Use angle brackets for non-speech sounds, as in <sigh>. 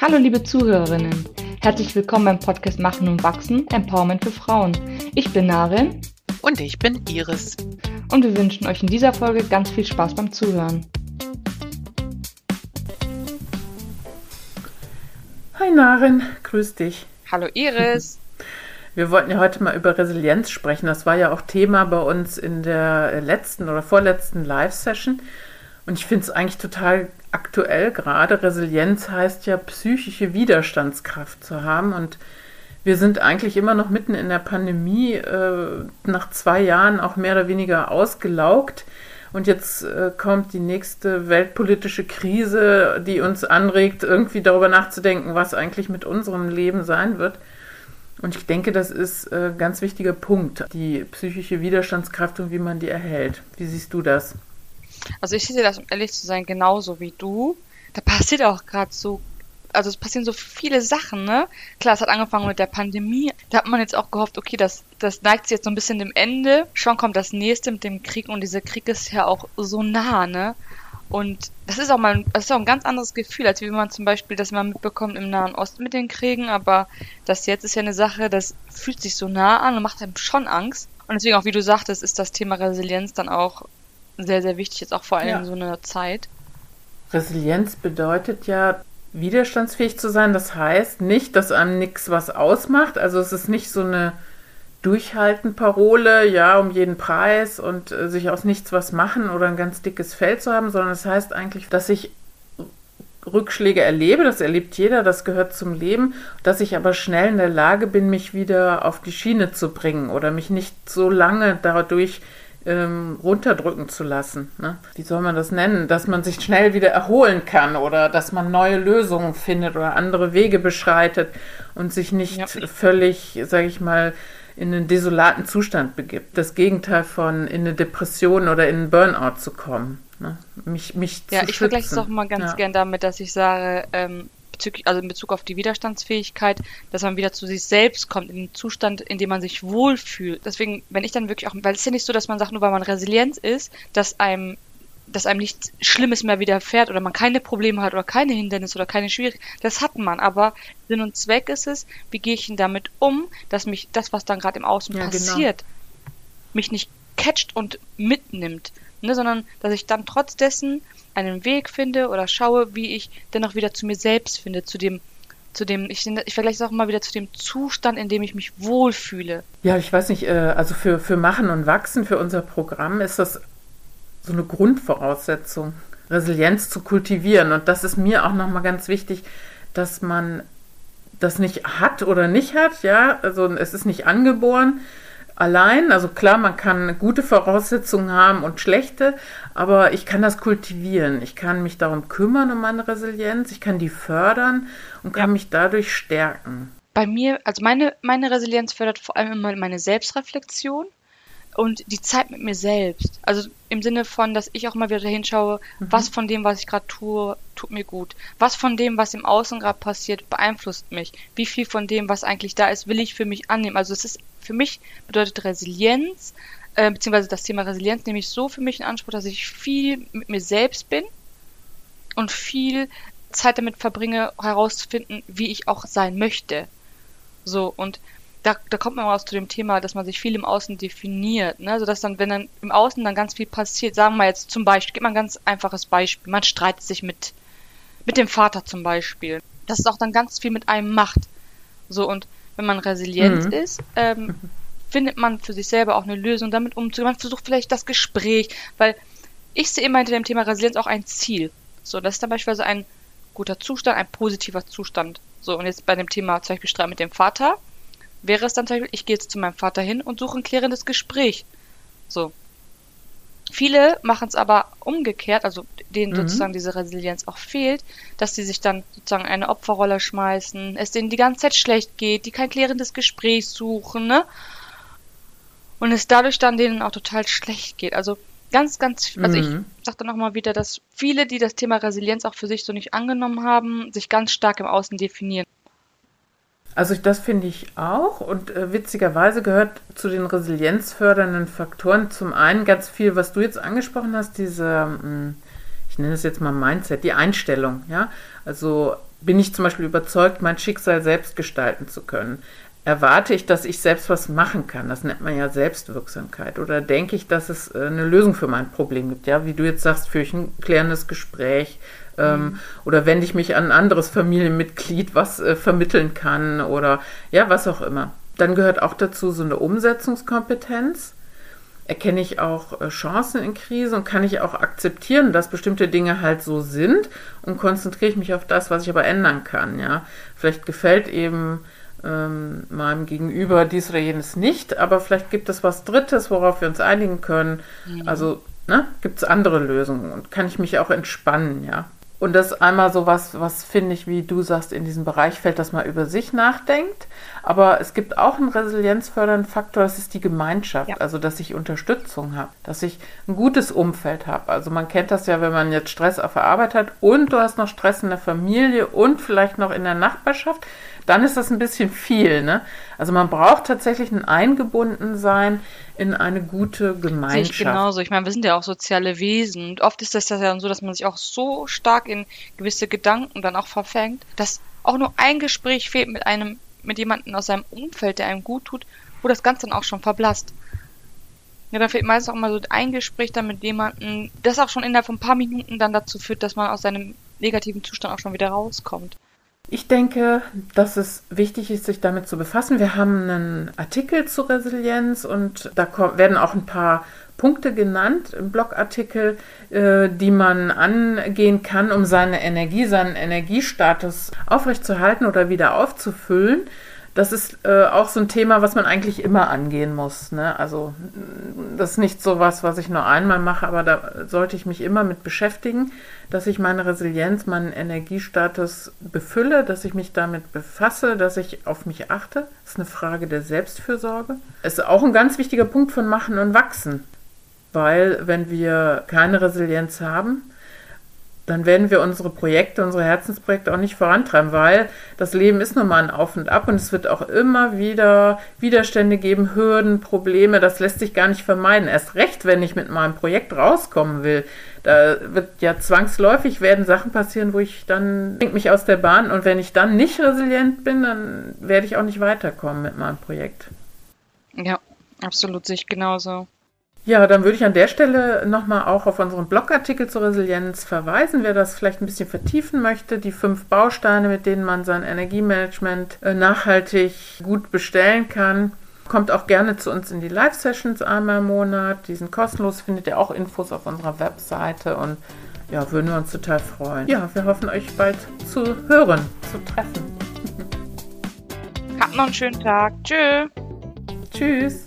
Hallo liebe Zuhörerinnen, herzlich willkommen beim Podcast Machen und Wachsen, Empowerment für Frauen. Ich bin Narin. Und ich bin Iris. Und wir wünschen euch in dieser Folge ganz viel Spaß beim Zuhören. Hi Narin, grüß dich. Hallo Iris. <laughs> Wir wollten ja heute mal über Resilienz sprechen. Das war ja auch Thema bei uns in der letzten oder vorletzten Live-Session. Und ich finde es eigentlich total aktuell gerade. Resilienz heißt ja psychische Widerstandskraft zu haben. Und wir sind eigentlich immer noch mitten in der Pandemie, äh, nach zwei Jahren auch mehr oder weniger ausgelaugt. Und jetzt äh, kommt die nächste weltpolitische Krise, die uns anregt, irgendwie darüber nachzudenken, was eigentlich mit unserem Leben sein wird. Und ich denke, das ist ein äh, ganz wichtiger Punkt, die psychische Widerstandskraft und wie man die erhält. Wie siehst du das? Also ich sehe das, um ehrlich zu sein, genauso wie du. Da passiert auch gerade so, also es passieren so viele Sachen, ne? Klar, es hat angefangen mit der Pandemie. Da hat man jetzt auch gehofft, okay, das, das neigt sich jetzt so ein bisschen dem Ende. Schon kommt das nächste mit dem Krieg und dieser Krieg ist ja auch so nah, ne? Und das ist auch mal das ist auch ein ganz anderes Gefühl, als wie man zum Beispiel das mal mitbekommt im Nahen Osten mit den Kriegen. Aber das jetzt ist ja eine Sache, das fühlt sich so nah an und macht einem schon Angst. Und deswegen auch, wie du sagtest, ist das Thema Resilienz dann auch sehr, sehr wichtig, jetzt auch vor allem ja. in so einer Zeit. Resilienz bedeutet ja, widerstandsfähig zu sein. Das heißt nicht, dass einem nichts was ausmacht. Also es ist nicht so eine Durchhalten-Parole, ja, um jeden Preis und äh, sich aus nichts was machen oder ein ganz dickes Fell zu haben, sondern es das heißt eigentlich, dass ich Rückschläge erlebe, das erlebt jeder, das gehört zum Leben, dass ich aber schnell in der Lage bin, mich wieder auf die Schiene zu bringen oder mich nicht so lange dadurch ähm, runterdrücken zu lassen. Ne? Wie soll man das nennen? Dass man sich schnell wieder erholen kann oder dass man neue Lösungen findet oder andere Wege beschreitet und sich nicht ja. völlig, sage ich mal, in einen desolaten Zustand begibt. Das Gegenteil von in eine Depression oder in einen Burnout zu kommen. Ne? Mich, mich ja, ich vergleiche es auch mal ganz ja. gern damit, dass ich sage, ähm, bezüglich, also in Bezug auf die Widerstandsfähigkeit, dass man wieder zu sich selbst kommt, in den Zustand, in dem man sich wohlfühlt. Deswegen, wenn ich dann wirklich auch, weil es ist ja nicht so, dass man sagt, nur weil man resilient ist, dass einem dass einem nichts Schlimmes mehr widerfährt oder man keine Probleme hat oder keine Hindernisse oder keine Schwierigkeiten. Das hat man, aber Sinn und Zweck ist es, wie gehe ich denn damit um, dass mich das, was dann gerade im Außen ja, genau. passiert, genau. mich nicht catcht und mitnimmt, ne, sondern dass ich dann trotz dessen einen Weg finde oder schaue, wie ich dennoch wieder zu mir selbst finde, zu dem zu dem, ich, ich vergleiche es auch mal wieder zu dem Zustand, in dem ich mich wohlfühle. Ja, ich weiß nicht, äh, also für, für Machen und Wachsen, für unser Programm ist das so eine Grundvoraussetzung, Resilienz zu kultivieren. Und das ist mir auch nochmal ganz wichtig, dass man das nicht hat oder nicht hat, ja, also es ist nicht angeboren, allein. Also klar, man kann gute Voraussetzungen haben und schlechte, aber ich kann das kultivieren. Ich kann mich darum kümmern um meine Resilienz, ich kann die fördern und kann ja. mich dadurch stärken. Bei mir, also meine, meine Resilienz fördert vor allem immer meine Selbstreflexion und die Zeit mit mir selbst. Also im Sinne von, dass ich auch mal wieder hinschaue, mhm. was von dem, was ich gerade tue, tut mir gut. Was von dem, was im Außen gerade passiert, beeinflusst mich. Wie viel von dem, was eigentlich da ist, will ich für mich annehmen. Also es ist für mich bedeutet Resilienz, äh, beziehungsweise das Thema Resilienz nehme ich so für mich in Anspruch, dass ich viel mit mir selbst bin und viel Zeit damit verbringe, herauszufinden, wie ich auch sein möchte. So, und da, da kommt man auch zu dem Thema, dass man sich viel im Außen definiert, ne? Also dass dann, wenn dann im Außen dann ganz viel passiert, sagen wir jetzt zum Beispiel, gib mal ein ganz einfaches Beispiel, man streitet sich mit, mit dem Vater zum Beispiel. Dass es auch dann ganz viel mit einem macht. So, und wenn man resilient mhm. ist, ähm, <laughs> findet man für sich selber auch eine Lösung, damit umzugehen. Man versucht vielleicht das Gespräch, weil ich sehe immer hinter dem Thema Resilienz auch ein Ziel. So, das ist dann beispielsweise ein guter Zustand, ein positiver Zustand. So, und jetzt bei dem Thema zum Beispiel Streit mit dem Vater, wäre es dann zum Beispiel, ich gehe jetzt zu meinem Vater hin und suche ein klärendes Gespräch. So. Viele machen es aber umgekehrt, also denen mhm. sozusagen diese Resilienz auch fehlt, dass sie sich dann sozusagen eine Opferrolle schmeißen, es denen die ganze Zeit schlecht geht, die kein klärendes Gespräch suchen, ne? Und es dadurch dann denen auch total schlecht geht. Also ganz, ganz, also mhm. ich sag dann nochmal wieder, dass viele, die das Thema Resilienz auch für sich so nicht angenommen haben, sich ganz stark im Außen definieren. Also das finde ich auch und äh, witzigerweise gehört zu den resilienzfördernden Faktoren zum einen ganz viel, was du jetzt angesprochen hast, diese, hm, ich nenne es jetzt mal Mindset, die Einstellung, ja. Also bin ich zum Beispiel überzeugt, mein Schicksal selbst gestalten zu können? Erwarte ich, dass ich selbst was machen kann? Das nennt man ja Selbstwirksamkeit. Oder denke ich, dass es äh, eine Lösung für mein Problem gibt? Ja, wie du jetzt sagst, führe ich ein klärendes Gespräch, ähm, oder wende ich mich an ein anderes Familienmitglied, was äh, vermitteln kann oder ja, was auch immer. Dann gehört auch dazu so eine Umsetzungskompetenz. Erkenne ich auch äh, Chancen in Krise und kann ich auch akzeptieren, dass bestimmte Dinge halt so sind und konzentriere ich mich auf das, was ich aber ändern kann. Ja, vielleicht gefällt eben ähm, meinem Gegenüber dies oder jenes nicht, aber vielleicht gibt es was Drittes, worauf wir uns einigen können. Mhm. Also ne, gibt es andere Lösungen und kann ich mich auch entspannen, ja. Und das ist einmal so was, was finde ich, wie du sagst, in diesem Bereich fällt, dass man über sich nachdenkt. Aber es gibt auch einen resilienzfördernden Faktor, das ist die Gemeinschaft. Ja. Also, dass ich Unterstützung habe, dass ich ein gutes Umfeld habe. Also, man kennt das ja, wenn man jetzt Stress auf der Arbeit hat und du hast noch Stress in der Familie und vielleicht noch in der Nachbarschaft dann ist das ein bisschen viel. Ne? Also man braucht tatsächlich ein Eingebundensein in eine gute Gemeinschaft. Sehe ich genauso. Ich meine, wir sind ja auch soziale Wesen. Und oft ist das ja dann so, dass man sich auch so stark in gewisse Gedanken dann auch verfängt, dass auch nur ein Gespräch fehlt mit einem, mit jemandem aus seinem Umfeld, der einem gut tut, wo das Ganze dann auch schon verblasst. Ja, da fehlt meistens auch mal so ein Gespräch dann mit jemandem, das auch schon innerhalb von ein paar Minuten dann dazu führt, dass man aus seinem negativen Zustand auch schon wieder rauskommt. Ich denke, dass es wichtig ist, sich damit zu befassen. Wir haben einen Artikel zu Resilienz und da werden auch ein paar Punkte genannt im Blogartikel, äh, die man angehen kann, um seine Energie, seinen Energiestatus aufrechtzuerhalten oder wieder aufzufüllen das ist äh, auch so ein Thema, was man eigentlich immer angehen muss. Ne? Also das ist nicht so was, was ich nur einmal mache, aber da sollte ich mich immer mit beschäftigen, dass ich meine Resilienz, meinen Energiestatus befülle, dass ich mich damit befasse, dass ich auf mich achte. Das ist eine Frage der Selbstfürsorge. Es ist auch ein ganz wichtiger Punkt von Machen und Wachsen, weil wenn wir keine Resilienz haben, dann werden wir unsere Projekte, unsere Herzensprojekte auch nicht vorantreiben, weil das Leben ist nun mal ein Auf und Ab und es wird auch immer wieder Widerstände geben, Hürden, Probleme, das lässt sich gar nicht vermeiden. Erst recht, wenn ich mit meinem Projekt rauskommen will, da wird ja zwangsläufig werden Sachen passieren, wo ich dann bringt mich aus der Bahn und wenn ich dann nicht resilient bin, dann werde ich auch nicht weiterkommen mit meinem Projekt. Ja, absolut sich genauso. Ja, dann würde ich an der Stelle nochmal auch auf unseren Blogartikel zur Resilienz verweisen, wer das vielleicht ein bisschen vertiefen möchte. Die fünf Bausteine, mit denen man sein Energiemanagement äh, nachhaltig gut bestellen kann. Kommt auch gerne zu uns in die Live-Sessions einmal im Monat. Die sind kostenlos, findet ihr auch Infos auf unserer Webseite und ja, würden wir uns total freuen. Ja, wir hoffen euch bald zu hören, zu treffen. Habt noch einen schönen Tag. Tschö. Tschüss.